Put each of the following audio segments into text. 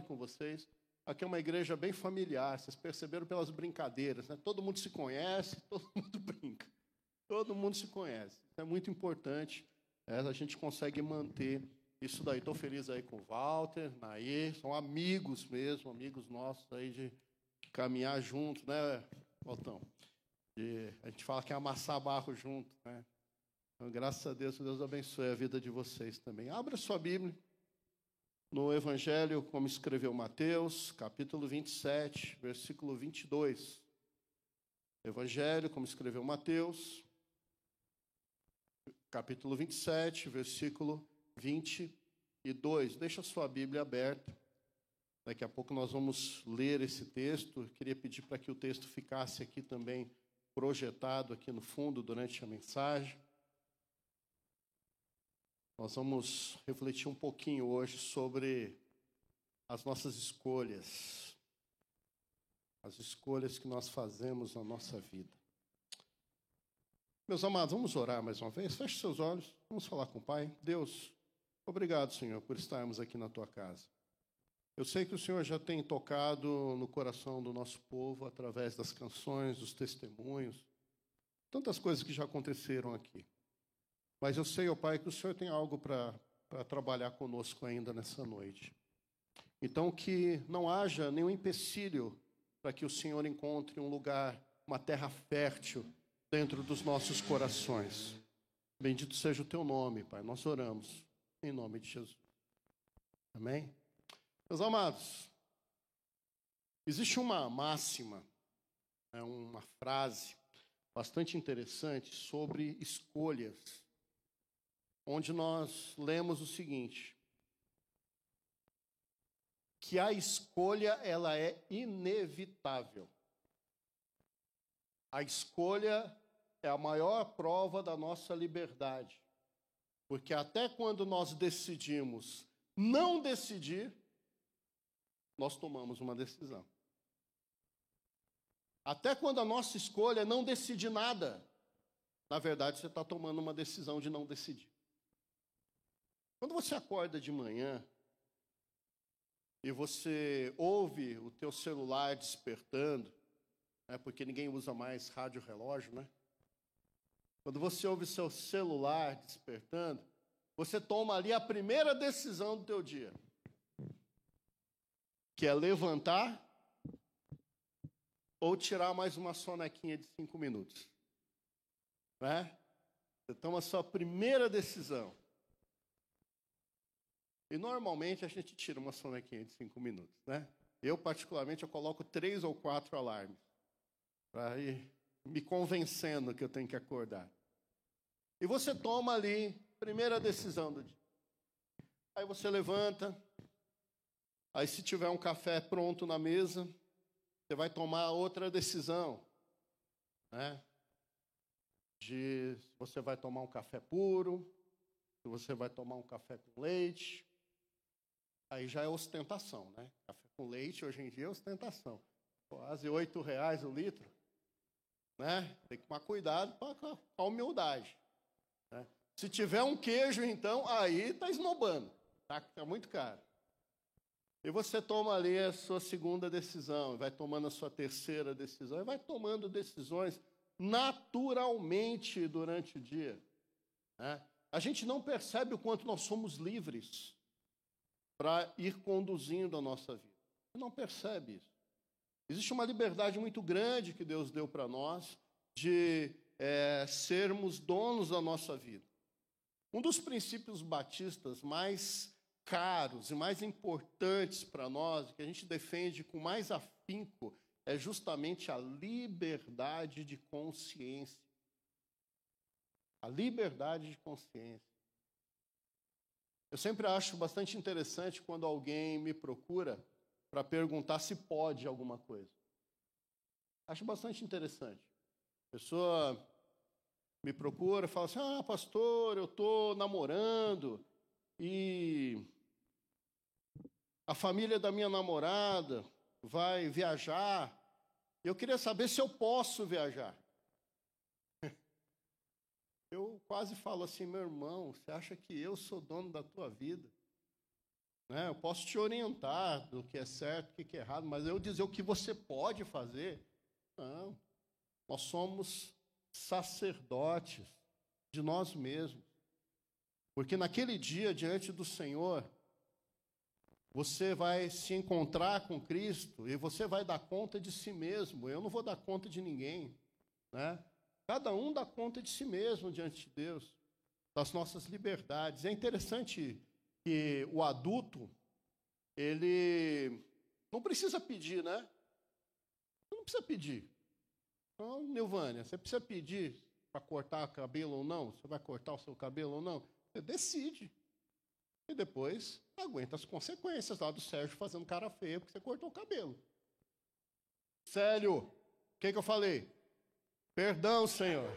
com vocês. Aqui é uma igreja bem familiar, vocês perceberam pelas brincadeiras, né? Todo mundo se conhece, todo mundo brinca. Todo mundo se conhece. é muito importante. É, a gente consegue manter isso daí. Estou feliz aí com o Walter, Nair, são amigos mesmo, amigos nossos aí de caminhar junto, né, Waltão? De, a gente fala que é amassar barro junto, né? Então, graças a Deus, Deus abençoe a vida de vocês também. Abra sua Bíblia no Evangelho, como escreveu Mateus, capítulo 27, versículo 22. Evangelho, como escreveu Mateus, capítulo 27, versículo 22. Deixa a sua Bíblia aberta. Daqui a pouco nós vamos ler esse texto. Eu queria pedir para que o texto ficasse aqui também projetado aqui no fundo durante a mensagem. Nós vamos refletir um pouquinho hoje sobre as nossas escolhas. As escolhas que nós fazemos na nossa vida. Meus amados, vamos orar mais uma vez. Feche seus olhos, vamos falar com o Pai. Deus, obrigado, Senhor, por estarmos aqui na tua casa. Eu sei que o Senhor já tem tocado no coração do nosso povo através das canções, dos testemunhos, tantas coisas que já aconteceram aqui. Mas eu sei, ó Pai, que o Senhor tem algo para trabalhar conosco ainda nessa noite. Então, que não haja nenhum empecilho para que o Senhor encontre um lugar, uma terra fértil dentro dos nossos corações. Bendito seja o teu nome, Pai. Nós oramos em nome de Jesus. Amém? Meus amados, existe uma máxima, é uma frase bastante interessante sobre escolhas onde nós lemos o seguinte: que a escolha ela é inevitável. A escolha é a maior prova da nossa liberdade. Porque até quando nós decidimos não decidir, nós tomamos uma decisão. Até quando a nossa escolha é não decidir nada, na verdade você está tomando uma decisão de não decidir. Quando você acorda de manhã e você ouve o teu celular despertando, né, porque ninguém usa mais rádio relógio, né? Quando você ouve seu celular despertando, você toma ali a primeira decisão do teu dia, que é levantar ou tirar mais uma sonequinha de cinco minutos, né? Você toma a sua primeira decisão. E normalmente a gente tira uma sonequinha de cinco minutos, né? Eu, particularmente, eu coloco três ou quatro alarmes para ir me convencendo que eu tenho que acordar. E você toma ali, primeira decisão do dia. Aí você levanta, aí se tiver um café pronto na mesa, você vai tomar outra decisão, né? De se você vai tomar um café puro, se você vai tomar um café com leite, aí já é ostentação, né? Café com leite hoje em dia é ostentação. Quase oito reais o litro, né? Tem que tomar cuidado com a humildade. Né? Se tiver um queijo, então, aí está esnobando, tá? Está muito caro. E você toma ali a sua segunda decisão, vai tomando a sua terceira decisão, e vai tomando decisões naturalmente durante o dia. Né? A gente não percebe o quanto nós somos livres para ir conduzindo a nossa vida. Você não percebe isso. Existe uma liberdade muito grande que Deus deu para nós de é, sermos donos da nossa vida. Um dos princípios batistas mais caros e mais importantes para nós, que a gente defende com mais afinco, é justamente a liberdade de consciência. A liberdade de consciência. Eu sempre acho bastante interessante quando alguém me procura para perguntar se pode alguma coisa. Acho bastante interessante. A pessoa me procura e fala assim: Ah, pastor, eu estou namorando e a família da minha namorada vai viajar. Eu queria saber se eu posso viajar. Eu quase falo assim, meu irmão, você acha que eu sou dono da tua vida? Né? Eu posso te orientar do que é certo, do que é errado, mas eu dizer o que você pode fazer, não. Nós somos sacerdotes de nós mesmos. Porque naquele dia, diante do Senhor, você vai se encontrar com Cristo e você vai dar conta de si mesmo. Eu não vou dar conta de ninguém. Né? Cada um dá conta de si mesmo diante de Deus, das nossas liberdades. É interessante que o adulto, ele não precisa pedir, né? Não precisa pedir. Então, Nilvânia, você precisa pedir para cortar o cabelo ou não? Você vai cortar o seu cabelo ou não? Você decide. E depois aguenta as consequências lá do Sérgio fazendo cara feia porque você cortou o cabelo. Célio, o que, que eu falei? Perdão, Senhor.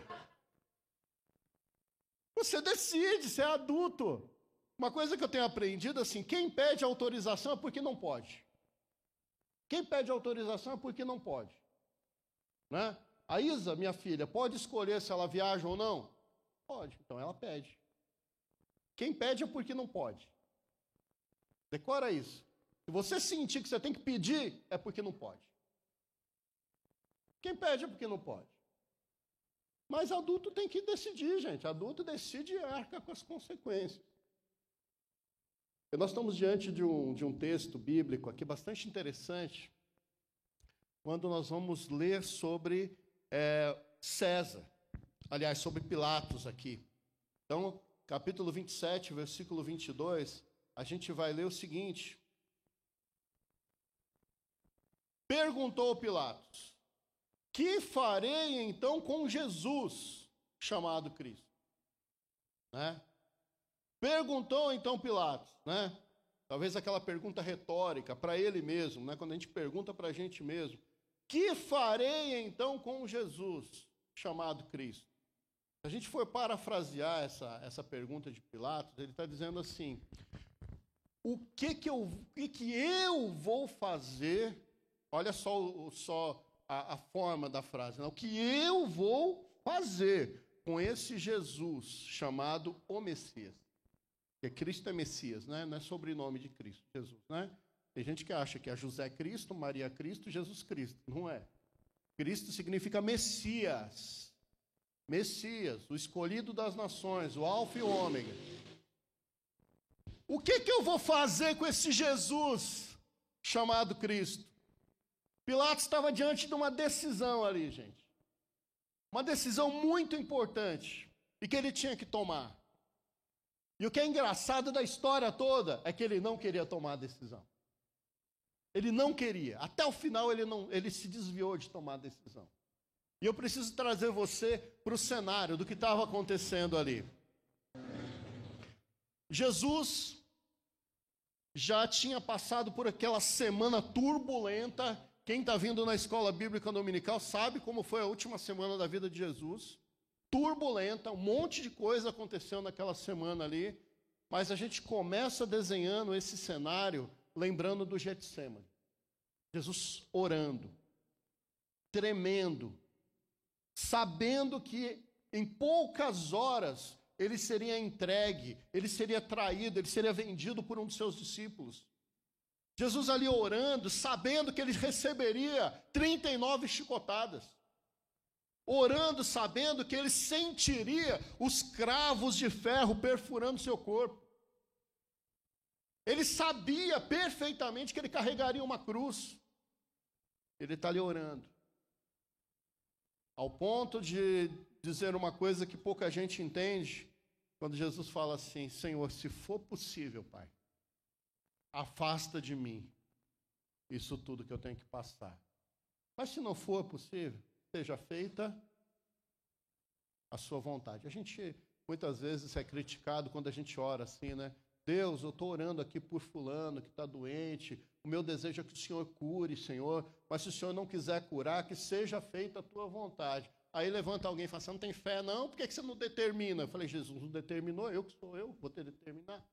Você decide, você é adulto. Uma coisa que eu tenho aprendido assim, quem pede autorização é porque não pode. Quem pede autorização é porque não pode. Né? A Isa, minha filha, pode escolher se ela viaja ou não? Pode, então ela pede. Quem pede é porque não pode. Decora isso. Se você sentir que você tem que pedir, é porque não pode. Quem pede é porque não pode. Mas adulto tem que decidir, gente. Adulto decide e arca com as consequências. E nós estamos diante de um, de um texto bíblico aqui bastante interessante, quando nós vamos ler sobre é, César, aliás, sobre Pilatos aqui. Então, capítulo 27, versículo 22, a gente vai ler o seguinte: Perguntou Pilatos: Que farei então com Jesus, chamado Cristo? Né? Perguntou então Pilatos, né? Talvez aquela pergunta retórica para ele mesmo, né? Quando a gente pergunta para a gente mesmo: Que farei então com Jesus, chamado Cristo? Se a gente for parafrasear essa, essa pergunta de Pilatos, ele está dizendo assim: o que que eu, que que eu vou fazer? Olha só, só a, a forma da frase. Né? O que eu vou fazer com esse Jesus chamado o Messias? Porque Cristo é Messias, né? não é sobrenome de Cristo, Jesus. Né? Tem gente que acha que é José Cristo, Maria Cristo, Jesus Cristo. Não é. Cristo significa Messias. Messias, o escolhido das nações, o Alfa e o Ômega. O que, que eu vou fazer com esse Jesus chamado Cristo? Pilatos estava diante de uma decisão ali, gente. Uma decisão muito importante e que ele tinha que tomar. E o que é engraçado da história toda é que ele não queria tomar a decisão. Ele não queria. Até o final ele não, ele se desviou de tomar a decisão. E eu preciso trazer você para o cenário do que estava acontecendo ali. Jesus já tinha passado por aquela semana turbulenta. Quem está vindo na escola bíblica dominical sabe como foi a última semana da vida de Jesus. Turbulenta, um monte de coisa aconteceu naquela semana ali. Mas a gente começa desenhando esse cenário lembrando do Getsemane. Jesus orando, tremendo, sabendo que em poucas horas ele seria entregue, ele seria traído, ele seria vendido por um dos seus discípulos. Jesus ali orando, sabendo que ele receberia 39 chicotadas. Orando, sabendo que ele sentiria os cravos de ferro perfurando seu corpo. Ele sabia perfeitamente que ele carregaria uma cruz. Ele está ali orando. Ao ponto de dizer uma coisa que pouca gente entende, quando Jesus fala assim: Senhor, se for possível, Pai, afasta de mim isso tudo que eu tenho que passar. Mas se não for possível, seja feita a sua vontade. A gente muitas vezes é criticado quando a gente ora assim, né? Deus, eu estou orando aqui por fulano que está doente. O meu desejo é que o Senhor cure, Senhor. Mas se o Senhor não quiser curar, que seja feita a tua vontade. Aí levanta alguém e fala, você não tem fé não? Por que você não determina? Eu falei, Jesus não determinou, eu que sou eu, vou ter que determinar.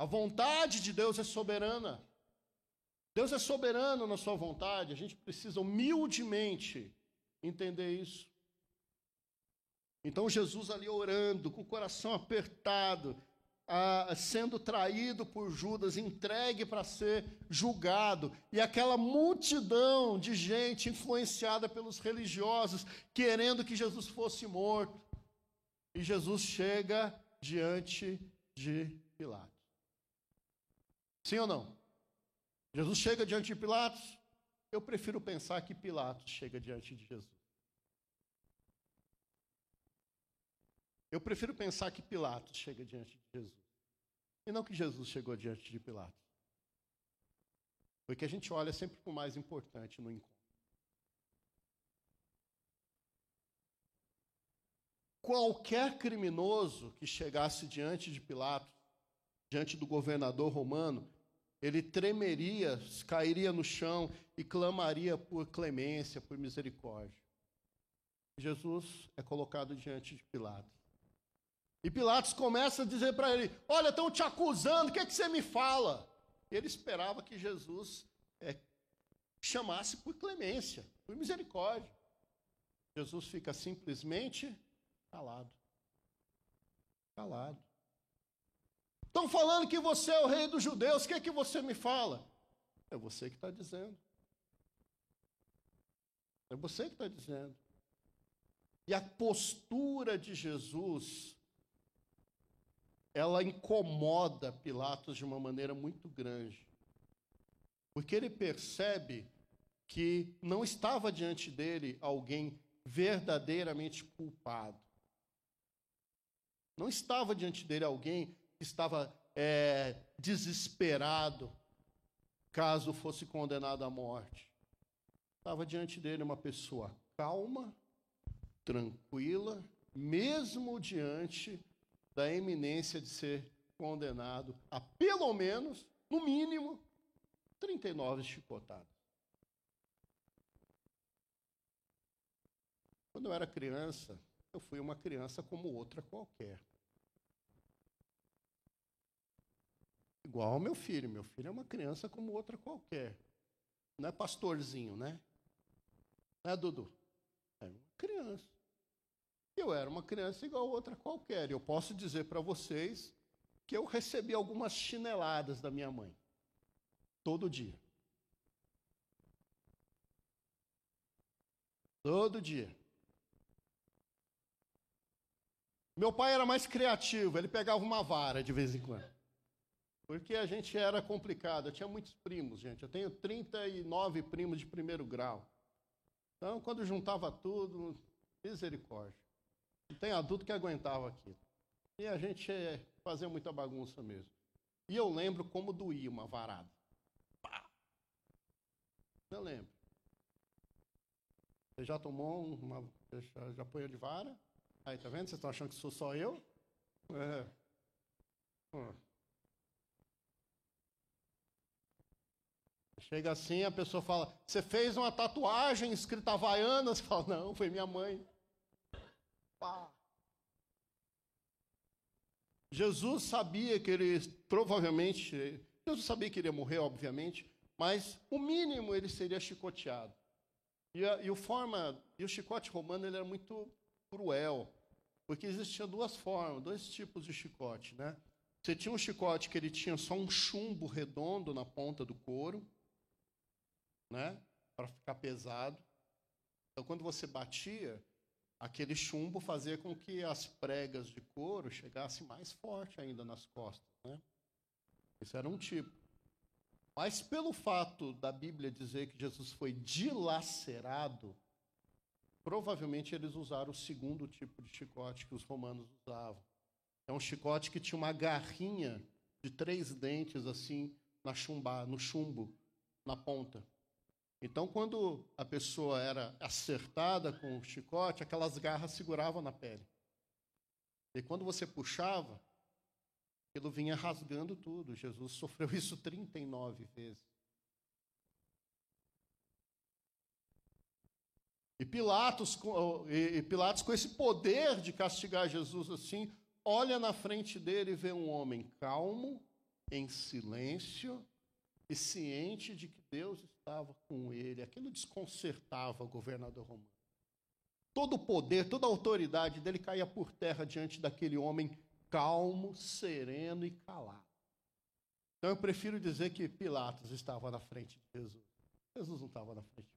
A vontade de Deus é soberana. Deus é soberano na sua vontade, a gente precisa humildemente entender isso. Então Jesus ali orando, com o coração apertado, sendo traído por Judas, entregue para ser julgado, e aquela multidão de gente influenciada pelos religiosos, querendo que Jesus fosse morto. E Jesus chega diante de Pilatos. Sim ou não? Jesus chega diante de Pilatos? Eu prefiro pensar que Pilatos chega diante de Jesus. Eu prefiro pensar que Pilatos chega diante de Jesus. E não que Jesus chegou diante de Pilatos. Porque a gente olha sempre para o mais importante no encontro. Qualquer criminoso que chegasse diante de Pilatos, diante do governador romano, ele tremeria, cairia no chão e clamaria por clemência, por misericórdia. Jesus é colocado diante de Pilatos. E Pilatos começa a dizer para ele: Olha, estão te acusando, o que, é que você me fala? Ele esperava que Jesus é, chamasse por clemência, por misericórdia. Jesus fica simplesmente calado. Calado. Estão falando que você é o rei dos judeus, o que é que você me fala? É você que está dizendo. É você que está dizendo. E a postura de Jesus ela incomoda Pilatos de uma maneira muito grande. Porque ele percebe que não estava diante dele alguém verdadeiramente culpado. Não estava diante dele alguém estava é, desesperado caso fosse condenado à morte. Estava diante dele uma pessoa calma, tranquila, mesmo diante da eminência de ser condenado a pelo menos, no mínimo, 39 chicotadas. Quando eu era criança, eu fui uma criança como outra qualquer. Igual ao meu filho. Meu filho é uma criança como outra qualquer. Não é pastorzinho, né? Não é, Dudu? É uma criança. Eu era uma criança igual a outra qualquer. Eu posso dizer para vocês que eu recebi algumas chineladas da minha mãe. Todo dia. Todo dia. Meu pai era mais criativo, ele pegava uma vara de vez em quando. Porque a gente era complicado, eu tinha muitos primos, gente. Eu tenho 39 primos de primeiro grau. Então, quando juntava tudo, misericórdia. Não tem adulto que aguentava aquilo. E a gente fazia muita bagunça mesmo. E eu lembro como doía uma varada. Pá! Eu lembro. Você já tomou uma. Já, já apanhou de vara? Aí, tá vendo? Vocês estão achando que sou só eu? É. Hum. Chega assim, a pessoa fala: Você fez uma tatuagem escrita Havaiana? Você fala: Não, foi minha mãe. Pá. Jesus sabia que ele provavelmente, Jesus sabia que ele ia morrer, obviamente, mas o mínimo ele seria chicoteado. E, a, e o forma, e o chicote romano ele era muito cruel, porque existiam duas formas, dois tipos de chicote, né? Você tinha um chicote que ele tinha só um chumbo redondo na ponta do couro, né? Para ficar pesado. Então, quando você batia, aquele chumbo fazia com que as pregas de couro chegassem mais forte ainda nas costas. Né? Esse era um tipo. Mas pelo fato da Bíblia dizer que Jesus foi dilacerado, provavelmente eles usaram o segundo tipo de chicote que os romanos usavam. É um chicote que tinha uma garrinha de três dentes assim na chumba, no chumbo, na ponta. Então, quando a pessoa era acertada com o chicote, aquelas garras seguravam na pele. E quando você puxava, aquilo vinha rasgando tudo. Jesus sofreu isso 39 vezes. E Pilatos, e Pilatos, com esse poder de castigar Jesus assim, olha na frente dele e vê um homem calmo, em silêncio e ciente de que Deus estava com ele. Aquilo desconcertava o governador romano. Todo o poder, toda a autoridade dele caía por terra diante daquele homem calmo, sereno e calado. Então eu prefiro dizer que Pilatos estava na frente de Jesus. Jesus não estava na frente.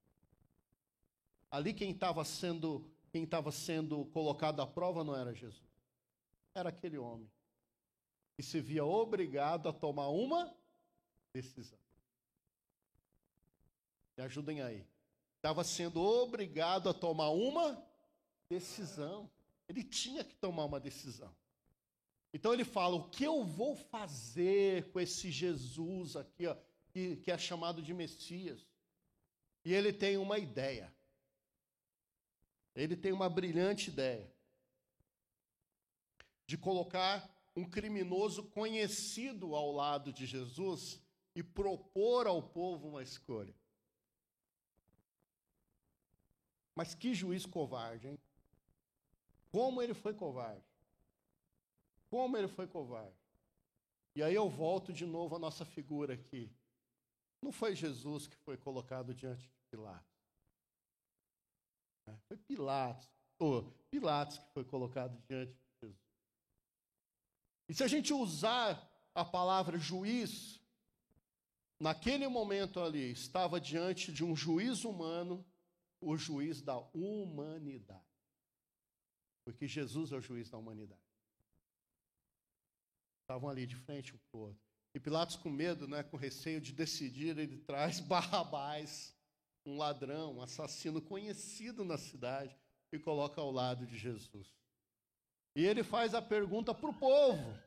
Ali quem estava sendo, quem estava sendo colocado à prova não era Jesus. Era aquele homem que se via obrigado a tomar uma decisão. Me ajudem aí. Estava sendo obrigado a tomar uma decisão. Ele tinha que tomar uma decisão. Então ele fala: o que eu vou fazer com esse Jesus aqui, ó, que, que é chamado de Messias? E ele tem uma ideia. Ele tem uma brilhante ideia de colocar um criminoso conhecido ao lado de Jesus e propor ao povo uma escolha. Mas que juiz covarde, hein? Como ele foi covarde. Como ele foi covarde. E aí eu volto de novo à nossa figura aqui. Não foi Jesus que foi colocado diante de Pilatos. É, foi Pilatos, ou Pilatos que foi colocado diante de Jesus. E se a gente usar a palavra juiz, naquele momento ali, estava diante de um juiz humano, o juiz da humanidade. Porque Jesus é o juiz da humanidade. Estavam ali de frente um para o outro. E Pilatos, com medo, né, com receio de decidir, ele traz Barrabás, um ladrão, um assassino conhecido na cidade, e coloca ao lado de Jesus. E ele faz a pergunta para o povo.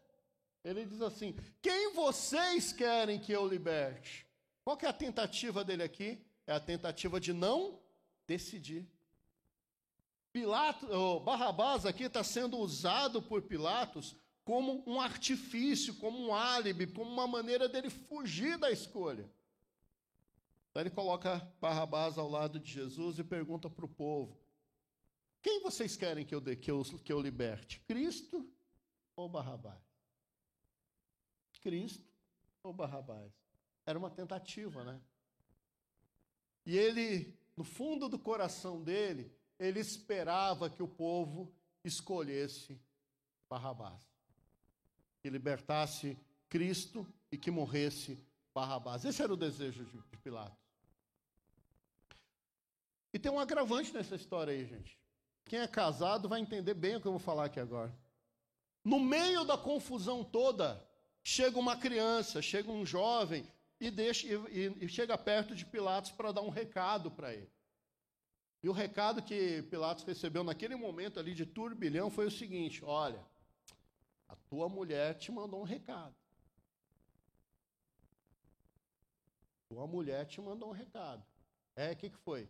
Ele diz assim: Quem vocês querem que eu liberte? Qual que é a tentativa dele aqui? É a tentativa de não decidir. Pilatos, oh, Barrabás aqui está sendo usado por Pilatos como um artifício, como um álibi, como uma maneira dele fugir da escolha. Então ele coloca Barrabás ao lado de Jesus e pergunta para o povo: Quem vocês querem que eu, dê, que, eu, que eu liberte? Cristo ou Barrabás? Cristo ou Barrabás? Era uma tentativa, né? E ele, no fundo do coração dele, ele esperava que o povo escolhesse Barrabás. Que libertasse Cristo e que morresse Barrabás. Esse era o desejo de, de Pilatos. E tem um agravante nessa história aí, gente. Quem é casado vai entender bem o que eu vou falar aqui agora. No meio da confusão toda, chega uma criança, chega um jovem e, deixa, e, e chega perto de Pilatos para dar um recado para ele. E o recado que Pilatos recebeu naquele momento ali de turbilhão foi o seguinte: olha, a tua mulher te mandou um recado. Tua mulher te mandou um recado. É, o que, que foi?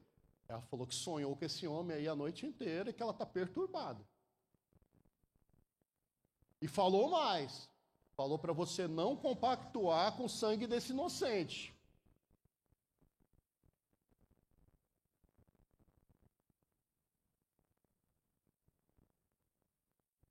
Ela falou que sonhou com esse homem aí a noite inteira e que ela está perturbada. E falou mais. Falou para você não compactuar com o sangue desse inocente.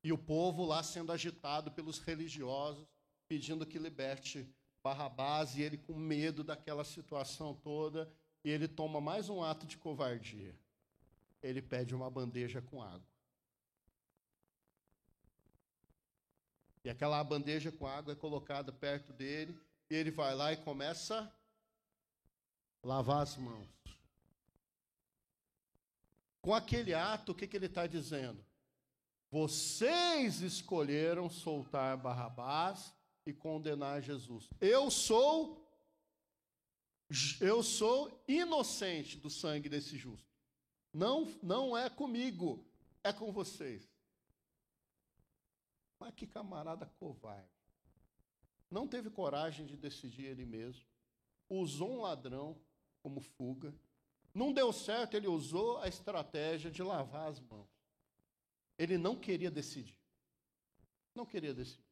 E o povo lá sendo agitado pelos religiosos, pedindo que liberte Barrabás, e ele com medo daquela situação toda, e ele toma mais um ato de covardia. Ele pede uma bandeja com água. E aquela bandeja com água é colocada perto dele, e ele vai lá e começa a lavar as mãos. Com aquele ato, o que, que ele está dizendo? Vocês escolheram soltar Barrabás e condenar Jesus. Eu sou eu sou inocente do sangue desse justo. Não não é comigo, é com vocês. Mas que camarada covarde. Não teve coragem de decidir ele mesmo. Usou um ladrão como fuga. Não deu certo, ele usou a estratégia de lavar as mãos. Ele não queria decidir. Não queria decidir.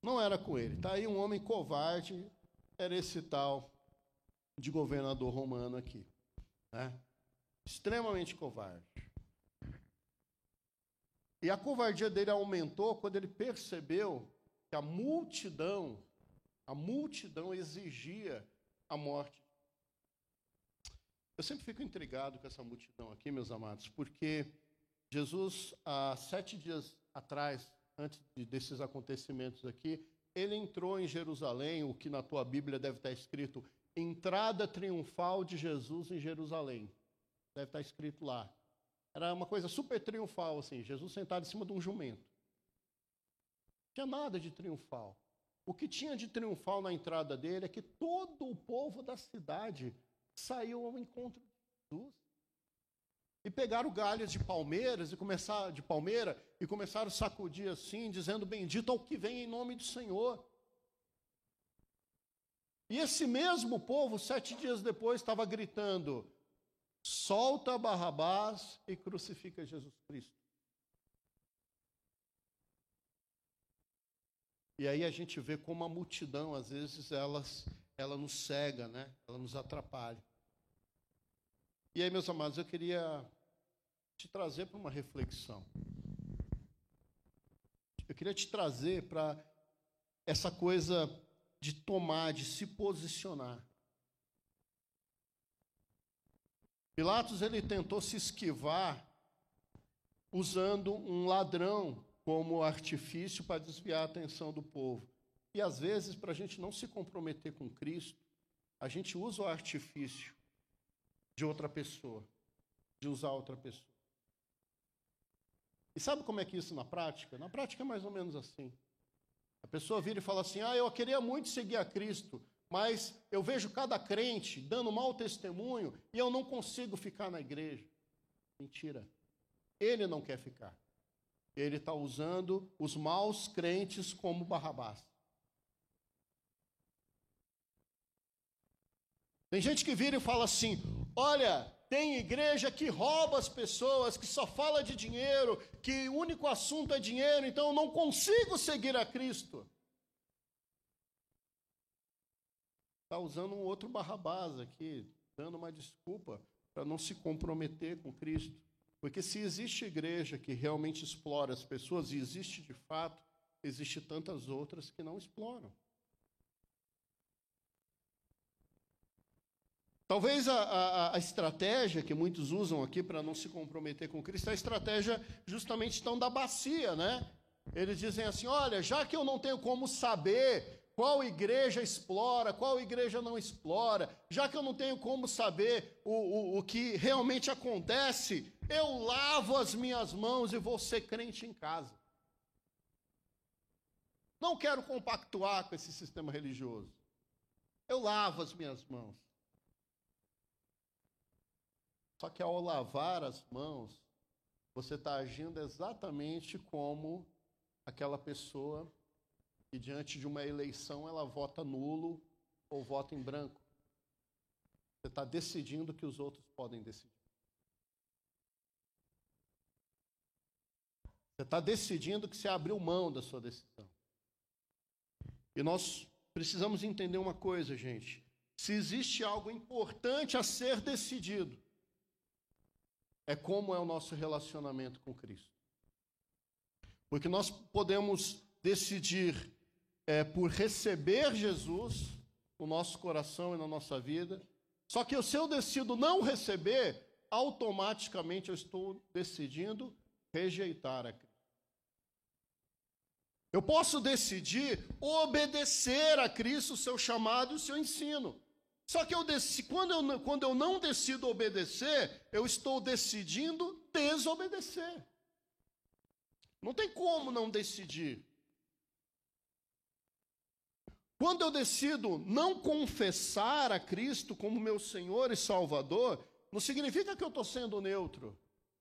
Não era com ele. Está aí um homem covarde, era esse tal de governador romano aqui. Né? Extremamente covarde. E a covardia dele aumentou quando ele percebeu que a multidão, a multidão exigia a morte. Eu sempre fico intrigado com essa multidão aqui, meus amados, porque Jesus, há sete dias atrás, antes desses acontecimentos aqui, ele entrou em Jerusalém, o que na tua Bíblia deve estar escrito, entrada triunfal de Jesus em Jerusalém. Deve estar escrito lá. Era uma coisa super triunfal, assim, Jesus sentado em cima de um jumento. Não tinha nada de triunfal. O que tinha de triunfal na entrada dele é que todo o povo da cidade saiu ao encontro de Jesus. E pegaram galhos de palmeiras e começaram de palmeira e começaram a sacudir assim, dizendo: Bendito ao que vem em nome do Senhor. E esse mesmo povo, sete dias depois, estava gritando: solta Barrabás e crucifica Jesus Cristo. E aí a gente vê como a multidão, às vezes, elas, ela nos cega, né? ela nos atrapalha. E aí, meus amados, eu queria te trazer para uma reflexão. Eu queria te trazer para essa coisa de tomar, de se posicionar. Pilatos ele tentou se esquivar usando um ladrão como artifício para desviar a atenção do povo. E às vezes, para a gente não se comprometer com Cristo, a gente usa o artifício de outra pessoa, de usar outra pessoa. E sabe como é que isso na prática? Na prática é mais ou menos assim. A pessoa vira e fala assim: Ah, eu queria muito seguir a Cristo, mas eu vejo cada crente dando mau testemunho e eu não consigo ficar na igreja. Mentira. Ele não quer ficar. Ele está usando os maus crentes como Barrabás. Tem gente que vira e fala assim: olha, tem igreja que rouba as pessoas, que só fala de dinheiro, que o único assunto é dinheiro, então eu não consigo seguir a Cristo. Está usando um outro Barrabás aqui, dando uma desculpa para não se comprometer com Cristo. Porque se existe igreja que realmente explora as pessoas, e existe de fato, existe tantas outras que não exploram. Talvez a, a, a, estratégia que muitos usam aqui para não se comprometer com Cristo é a estratégia justamente tão da bacia, né? Eles dizem assim: olha, já que eu não tenho como saber qual igreja explora, qual igreja não explora, já que eu não tenho como saber o, o, o que realmente acontece, eu lavo as minhas mãos e vou ser crente em casa. Não quero compactuar com esse sistema religioso. Eu lavo as minhas mãos. Só que ao lavar as mãos, você está agindo exatamente como aquela pessoa que, diante de uma eleição, ela vota nulo ou vota em branco. Você está decidindo que os outros podem decidir. Você está decidindo que você abriu mão da sua decisão. E nós precisamos entender uma coisa, gente. Se existe algo importante a ser decidido, é como é o nosso relacionamento com Cristo. Porque nós podemos decidir é, por receber Jesus no nosso coração e na nossa vida, só que se eu decido não receber, automaticamente eu estou decidindo rejeitar a Cristo. Eu posso decidir obedecer a Cristo, o seu chamado e o seu ensino. Só que eu decidi, quando, eu, quando eu não decido obedecer, eu estou decidindo desobedecer. Não tem como não decidir. Quando eu decido não confessar a Cristo como meu Senhor e Salvador, não significa que eu estou sendo neutro.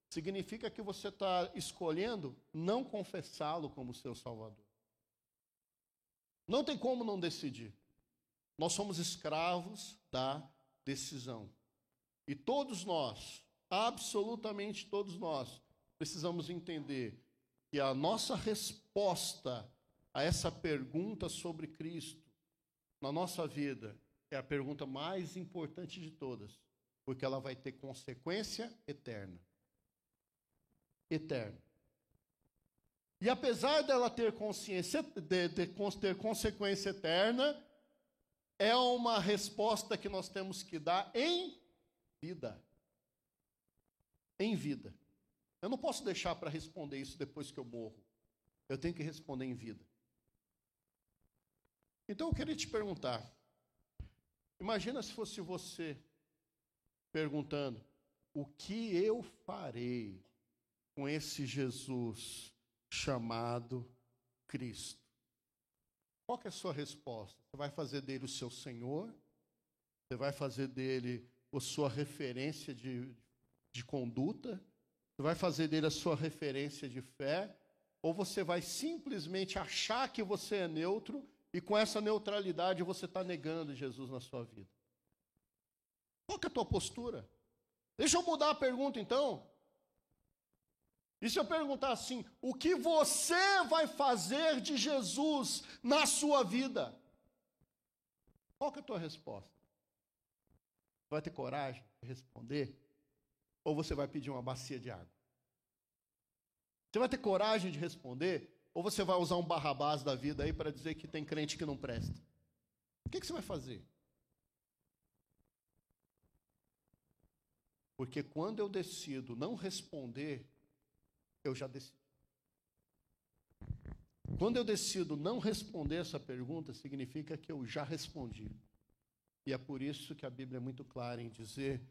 Significa que você está escolhendo não confessá-lo como seu Salvador. Não tem como não decidir. Nós somos escravos da decisão. E todos nós, absolutamente todos nós, precisamos entender que a nossa resposta a essa pergunta sobre Cristo na nossa vida é a pergunta mais importante de todas, porque ela vai ter consequência eterna. Eterna. E apesar dela ter consciência de, de, ter consequência eterna, é uma resposta que nós temos que dar em vida. Em vida. Eu não posso deixar para responder isso depois que eu morro. eu tenho que responder em vida. Então eu queria te perguntar: imagina se fosse você perguntando, o que eu farei com esse Jesus chamado Cristo? Qual é a sua resposta? Você vai fazer dele o seu Senhor? Você vai fazer dele a sua referência de, de conduta? Você vai fazer dele a sua referência de fé? Ou você vai simplesmente achar que você é neutro e com essa neutralidade você está negando Jesus na sua vida? Qual é a tua postura? Deixa eu mudar a pergunta então. E se eu perguntar assim, o que você vai fazer de Jesus na sua vida? Qual é a tua resposta? Vai ter coragem de responder? Ou você vai pedir uma bacia de água? Você vai ter coragem de responder? Ou você vai usar um barrabás da vida aí para dizer que tem crente que não presta? O que, que você vai fazer? Porque quando eu decido não responder, eu já decidi. Quando eu decido não responder essa pergunta, significa que eu já respondi. E é por isso que a Bíblia é muito clara em dizer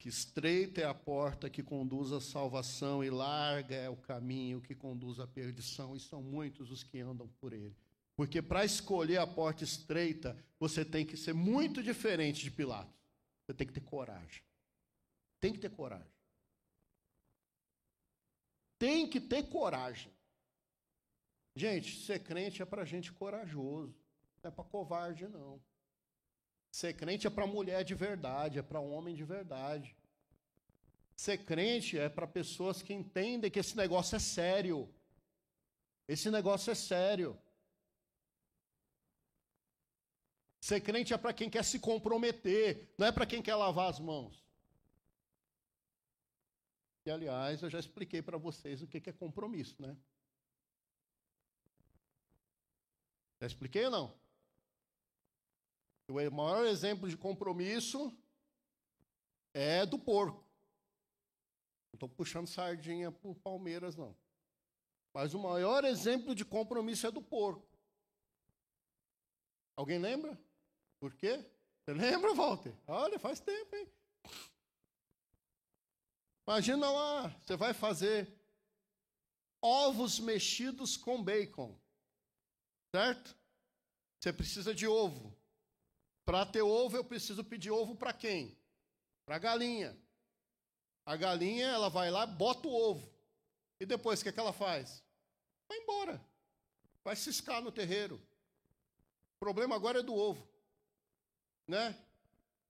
que estreita é a porta que conduz à salvação e larga é o caminho que conduz à perdição, e são muitos os que andam por ele. Porque para escolher a porta estreita, você tem que ser muito diferente de Pilatos. Você tem que ter coragem. Tem que ter coragem. Tem que ter coragem. Gente, ser crente é para gente corajoso, não é para covarde, não. Ser crente é para mulher de verdade, é para homem de verdade. Ser crente é para pessoas que entendem que esse negócio é sério. Esse negócio é sério. Ser crente é para quem quer se comprometer, não é para quem quer lavar as mãos. E, aliás, eu já expliquei para vocês o que é compromisso, né? Já expliquei ou não? O maior exemplo de compromisso é do porco. Não estou puxando sardinha para o Palmeiras, não. Mas o maior exemplo de compromisso é do porco. Alguém lembra? Por quê? Você lembra, Walter? Olha, faz tempo, hein? Imagina lá, você vai fazer ovos mexidos com bacon. Certo? Você precisa de ovo. Para ter ovo, eu preciso pedir ovo para quem? Para a galinha. A galinha, ela vai lá, bota o ovo. E depois, o que, é que ela faz? Vai embora. Vai ciscar no terreiro. O problema agora é do ovo. Né?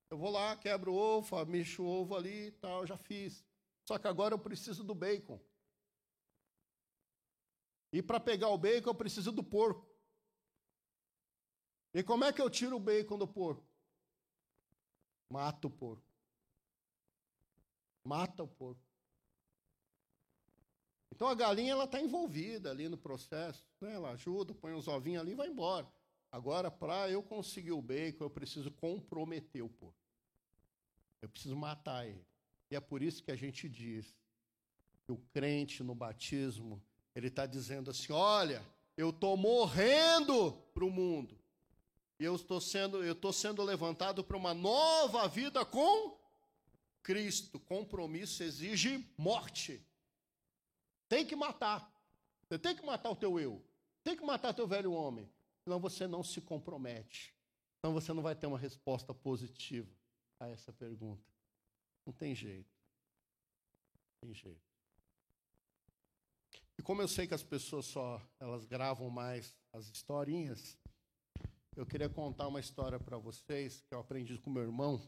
Eu vou lá, quebro o ovo, mexo o ovo ali e tal, já fiz. Só que agora eu preciso do bacon. E para pegar o bacon eu preciso do porco. E como é que eu tiro o bacon do porco? Mata o porco. Mata o porco. Então a galinha ela está envolvida ali no processo, né? ela ajuda, põe uns ovinhos ali e vai embora. Agora, para eu conseguir o bacon, eu preciso comprometer o porco. Eu preciso matar ele. E é por isso que a gente diz que o crente no batismo, ele está dizendo assim: olha, eu estou morrendo para o mundo. Eu estou sendo, eu estou sendo levantado para uma nova vida com Cristo. Compromisso exige morte. Tem que matar. Você tem que matar o teu eu. Tem que matar teu velho homem. Senão você não se compromete. Senão você não vai ter uma resposta positiva a essa pergunta. Não tem jeito. Não tem jeito. E como eu sei que as pessoas só elas gravam mais as historinhas, eu queria contar uma história para vocês que eu aprendi com meu irmão.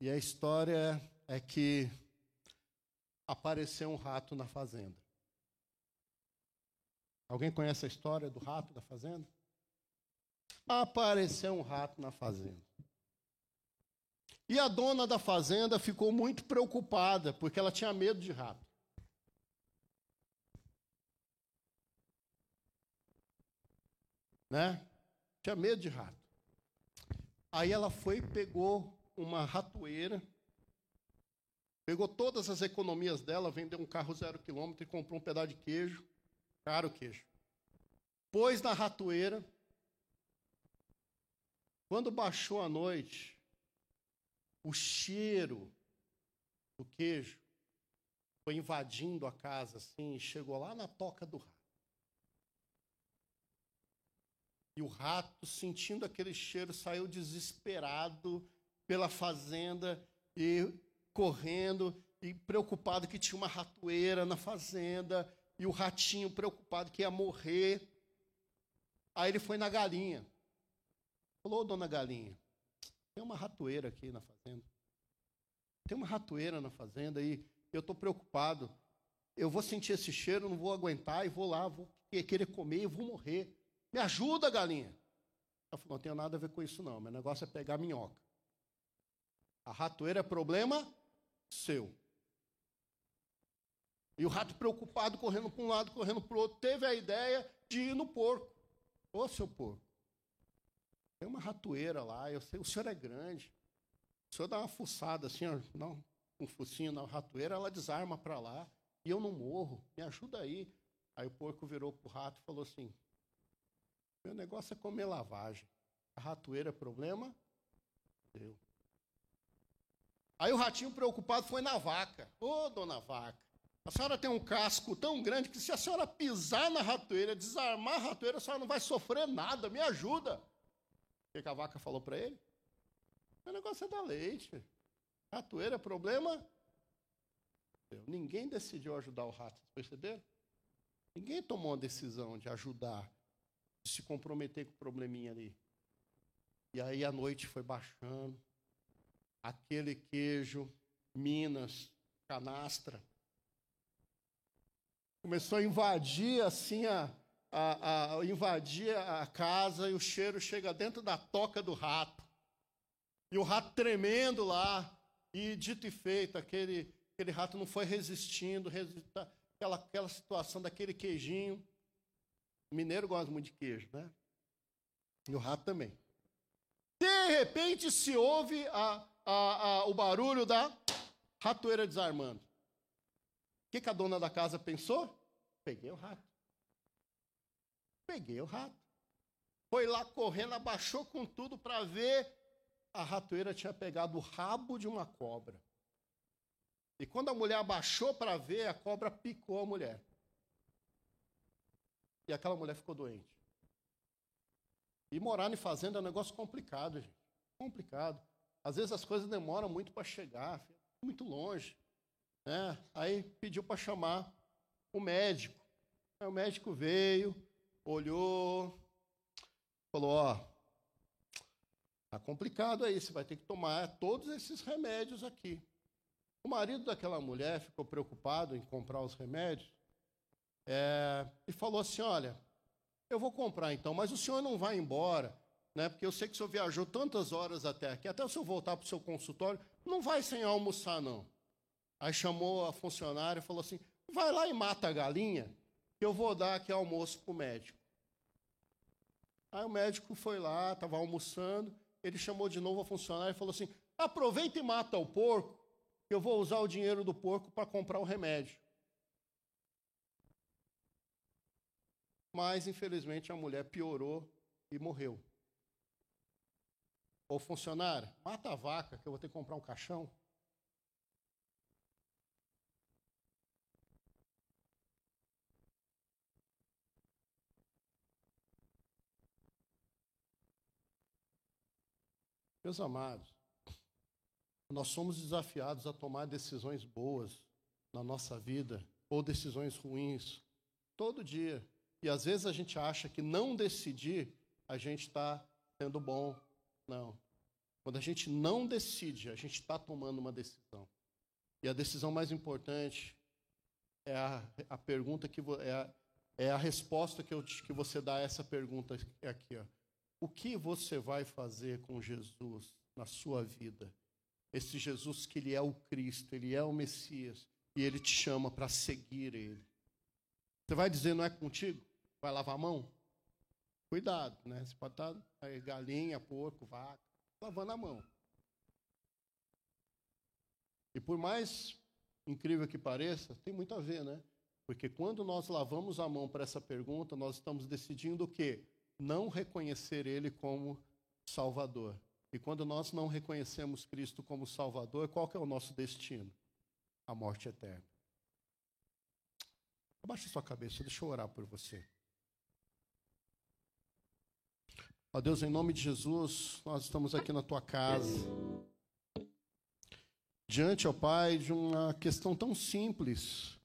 E a história é que apareceu um rato na fazenda. Alguém conhece a história do rato da fazenda? Apareceu um rato na fazenda. E a dona da fazenda ficou muito preocupada, porque ela tinha medo de rato. Né? Tinha medo de rato. Aí ela foi pegou uma ratoeira, pegou todas as economias dela, vendeu um carro zero quilômetro e comprou um pedaço de queijo, caro queijo. Pôs na ratoeira. Quando baixou a noite, o cheiro do queijo foi invadindo a casa assim, e chegou lá na toca do rato. E o rato, sentindo aquele cheiro, saiu desesperado pela fazenda e correndo e preocupado que tinha uma ratoeira na fazenda e o ratinho preocupado que ia morrer. Aí ele foi na galinha. Falou, dona galinha, tem uma ratoeira aqui na fazenda. Tem uma ratoeira na fazenda e eu estou preocupado. Eu vou sentir esse cheiro, não vou aguentar e vou lá, vou querer comer e vou morrer. Me ajuda, galinha. Ela falou, não tenho nada a ver com isso não. Meu negócio é pegar minhoca. A ratoeira é problema seu. E o rato preocupado, correndo para um lado, correndo para o outro, teve a ideia de ir no porco. Ô, seu porco, tem uma ratoeira lá, eu sei, o senhor é grande. O senhor dá uma fuçada assim, ó, não, um focinho na ratoeira, ela desarma para lá, e eu não morro, me ajuda aí. Aí o porco virou para o rato e falou assim: Meu negócio é comer lavagem. A ratoeira é problema? Deu. Aí o ratinho preocupado foi na vaca. Ô, oh, dona vaca, a senhora tem um casco tão grande que se a senhora pisar na ratoeira, desarmar a ratoeira, a senhora não vai sofrer nada, me ajuda. O que, a vaca falou para ele? O negócio é dar leite. Ratoeira é problema? Ninguém decidiu ajudar o rato, perceberam? Ninguém tomou a decisão de ajudar, se comprometer com o probleminha ali. E aí a noite foi baixando, aquele queijo, Minas, canastra, começou a invadir assim a, a, a, invadir a casa e o cheiro chega dentro da toca do rato. E o rato tremendo lá, e dito e feito, aquele, aquele rato não foi resistindo, resista, aquela, aquela situação daquele queijinho. Mineiro gosta muito de queijo, né? E o rato também. De repente se ouve a, a, a, o barulho da ratoeira desarmando. O que, que a dona da casa pensou? Peguei o rato. Peguei o rato. Foi lá correndo, abaixou com tudo para ver. A ratoeira tinha pegado o rabo de uma cobra. E quando a mulher abaixou para ver, a cobra picou a mulher. E aquela mulher ficou doente. E morar em fazenda é um negócio complicado, gente. Complicado. Às vezes as coisas demoram muito para chegar, muito longe. Né? Aí pediu para chamar o médico. Aí o médico veio, olhou, falou: Ó, tá complicado aí, você vai ter que tomar todos esses remédios aqui. O marido daquela mulher ficou preocupado em comprar os remédios é, e falou assim: Olha, eu vou comprar então, mas o senhor não vai embora, né? Porque eu sei que o senhor viajou tantas horas até aqui, até o senhor voltar para o seu consultório, não vai sem almoçar, não. Aí chamou a funcionária e falou assim: vai lá e mata a galinha, que eu vou dar aqui almoço para o médico. Aí o médico foi lá, estava almoçando, ele chamou de novo a funcionária e falou assim: aproveita e mata o porco, eu vou usar o dinheiro do porco para comprar o remédio. Mas, infelizmente, a mulher piorou e morreu. Ô funcionário, mata a vaca, que eu vou ter que comprar um caixão. Meus amados, nós somos desafiados a tomar decisões boas na nossa vida ou decisões ruins todo dia. E às vezes a gente acha que não decidir, a gente está sendo bom. Não. Quando a gente não decide, a gente está tomando uma decisão. E a decisão mais importante é a, a pergunta que é a, é a resposta que, eu, que você dá a essa pergunta aqui. Ó. O que você vai fazer com Jesus na sua vida? Esse Jesus que ele é o Cristo, ele é o Messias e ele te chama para seguir ele. Você vai dizer não é contigo? Vai lavar a mão? Cuidado, né? Você pode estar aí, galinha, porco, vaca, lavando a mão. E por mais incrível que pareça, tem muito a ver, né? Porque quando nós lavamos a mão para essa pergunta, nós estamos decidindo o quê? Não reconhecer Ele como Salvador. E quando nós não reconhecemos Cristo como Salvador, qual que é o nosso destino? A morte eterna. Abaixe sua cabeça, deixa eu orar por você. Ó Deus, em nome de Jesus, nós estamos aqui na tua casa. Diante, ó Pai, de uma questão tão simples,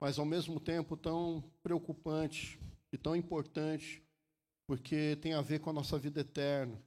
mas ao mesmo tempo tão preocupante e tão importante, porque tem a ver com a nossa vida eterna.